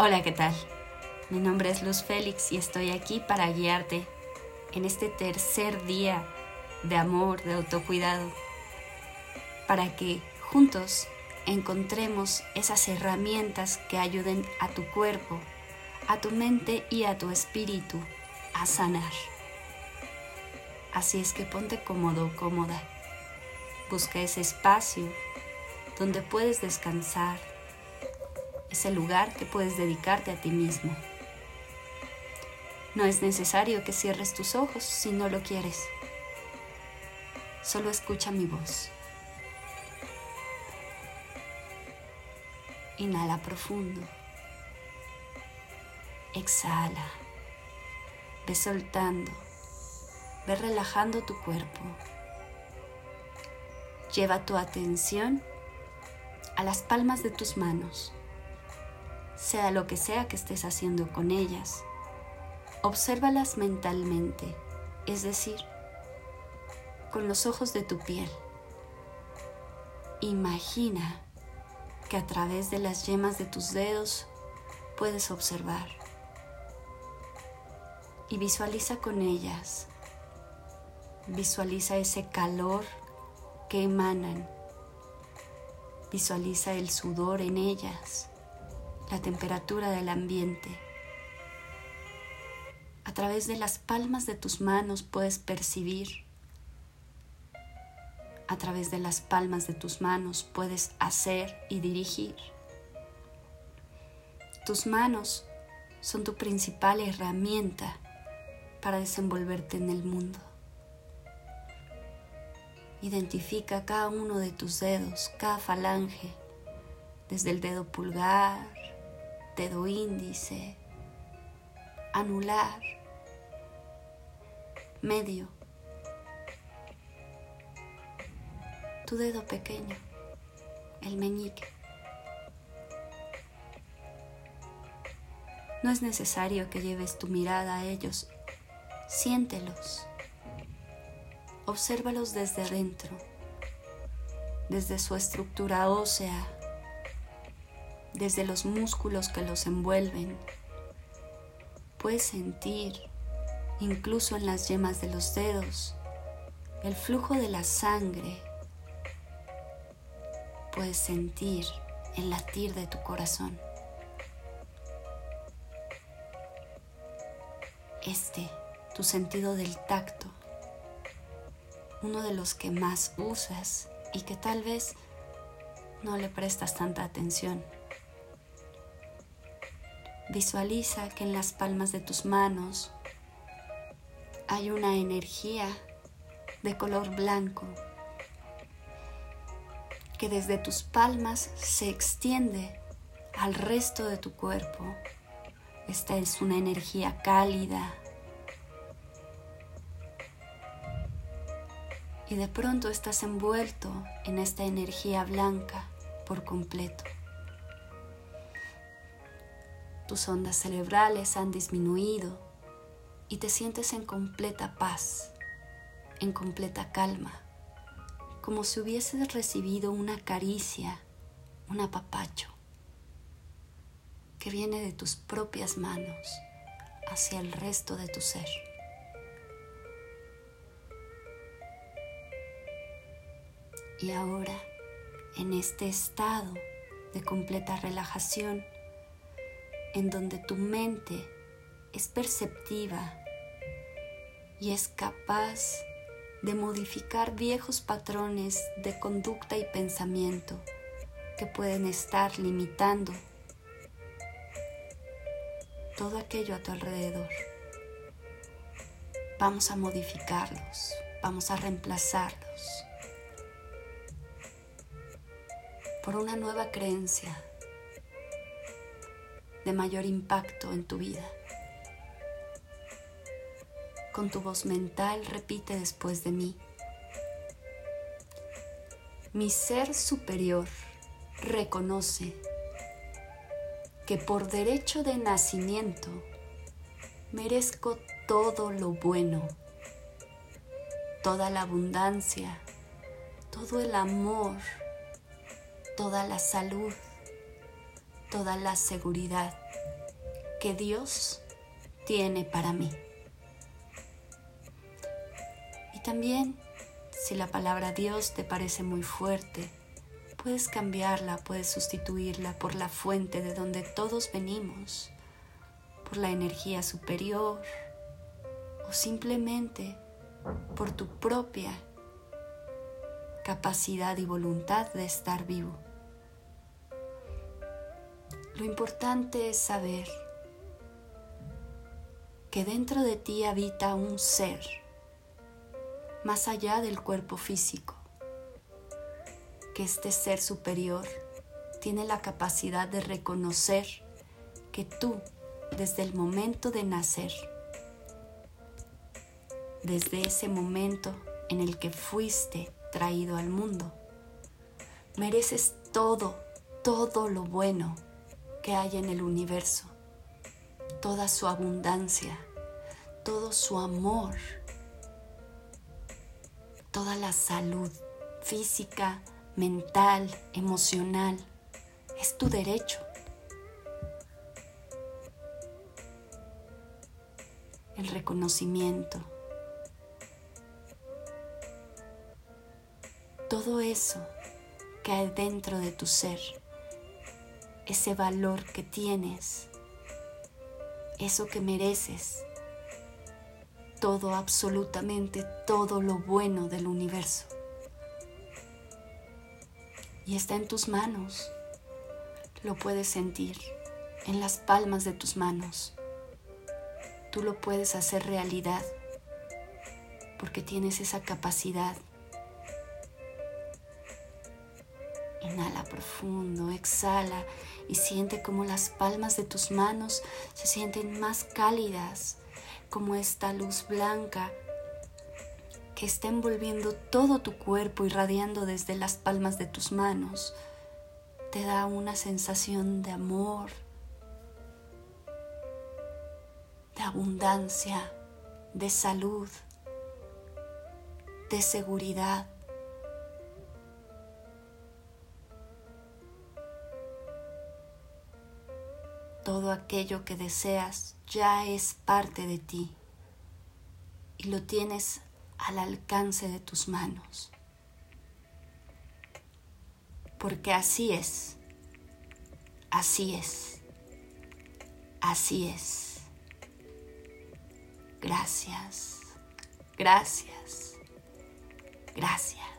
Hola, ¿qué tal? Mi nombre es Luz Félix y estoy aquí para guiarte en este tercer día de amor, de autocuidado, para que juntos encontremos esas herramientas que ayuden a tu cuerpo, a tu mente y a tu espíritu a sanar. Así es que ponte cómodo, cómoda. Busca ese espacio donde puedes descansar, ese lugar que puedes dedicarte a ti mismo. No es necesario que cierres tus ojos si no lo quieres. Solo escucha mi voz. Inhala profundo. Exhala. Ve soltando. Ve relajando tu cuerpo. Lleva tu atención a las palmas de tus manos sea lo que sea que estés haciendo con ellas. Obsérvalas mentalmente, es decir, con los ojos de tu piel. Imagina que a través de las yemas de tus dedos puedes observar y visualiza con ellas. Visualiza ese calor que emanan. Visualiza el sudor en ellas la temperatura del ambiente. A través de las palmas de tus manos puedes percibir. A través de las palmas de tus manos puedes hacer y dirigir. Tus manos son tu principal herramienta para desenvolverte en el mundo. Identifica cada uno de tus dedos, cada falange, desde el dedo pulgar, dedo índice, anular, medio, tu dedo pequeño, el meñique. No es necesario que lleves tu mirada a ellos, siéntelos, obsérvalos desde adentro, desde su estructura ósea desde los músculos que los envuelven. Puedes sentir, incluso en las yemas de los dedos, el flujo de la sangre. Puedes sentir el latir de tu corazón. Este, tu sentido del tacto, uno de los que más usas y que tal vez no le prestas tanta atención. Visualiza que en las palmas de tus manos hay una energía de color blanco que desde tus palmas se extiende al resto de tu cuerpo. Esta es una energía cálida. Y de pronto estás envuelto en esta energía blanca por completo. Tus ondas cerebrales han disminuido y te sientes en completa paz, en completa calma, como si hubieses recibido una caricia, un apapacho que viene de tus propias manos hacia el resto de tu ser. Y ahora, en este estado de completa relajación, en donde tu mente es perceptiva y es capaz de modificar viejos patrones de conducta y pensamiento que pueden estar limitando todo aquello a tu alrededor. Vamos a modificarlos, vamos a reemplazarlos por una nueva creencia de mayor impacto en tu vida. Con tu voz mental repite después de mí. Mi ser superior reconoce que por derecho de nacimiento merezco todo lo bueno, toda la abundancia, todo el amor, toda la salud, toda la seguridad que Dios tiene para mí. Y también, si la palabra Dios te parece muy fuerte, puedes cambiarla, puedes sustituirla por la fuente de donde todos venimos, por la energía superior o simplemente por tu propia capacidad y voluntad de estar vivo. Lo importante es saber que dentro de ti habita un ser más allá del cuerpo físico, que este ser superior tiene la capacidad de reconocer que tú, desde el momento de nacer, desde ese momento en el que fuiste traído al mundo, mereces todo, todo lo bueno que hay en el universo, toda su abundancia, todo su amor toda la salud física, mental, emocional. Es tu derecho. El reconocimiento. Todo eso que hay dentro de tu ser, ese valor que tienes, eso que mereces, todo, absolutamente todo lo bueno del universo. Y está en tus manos. Lo puedes sentir en las palmas de tus manos. Tú lo puedes hacer realidad porque tienes esa capacidad. Inhala profundo, exhala y siente como las palmas de tus manos se sienten más cálidas, como esta luz blanca que está envolviendo todo tu cuerpo, irradiando desde las palmas de tus manos, te da una sensación de amor, de abundancia, de salud, de seguridad. Todo aquello que deseas ya es parte de ti y lo tienes al alcance de tus manos. Porque así es, así es, así es. Gracias, gracias, gracias.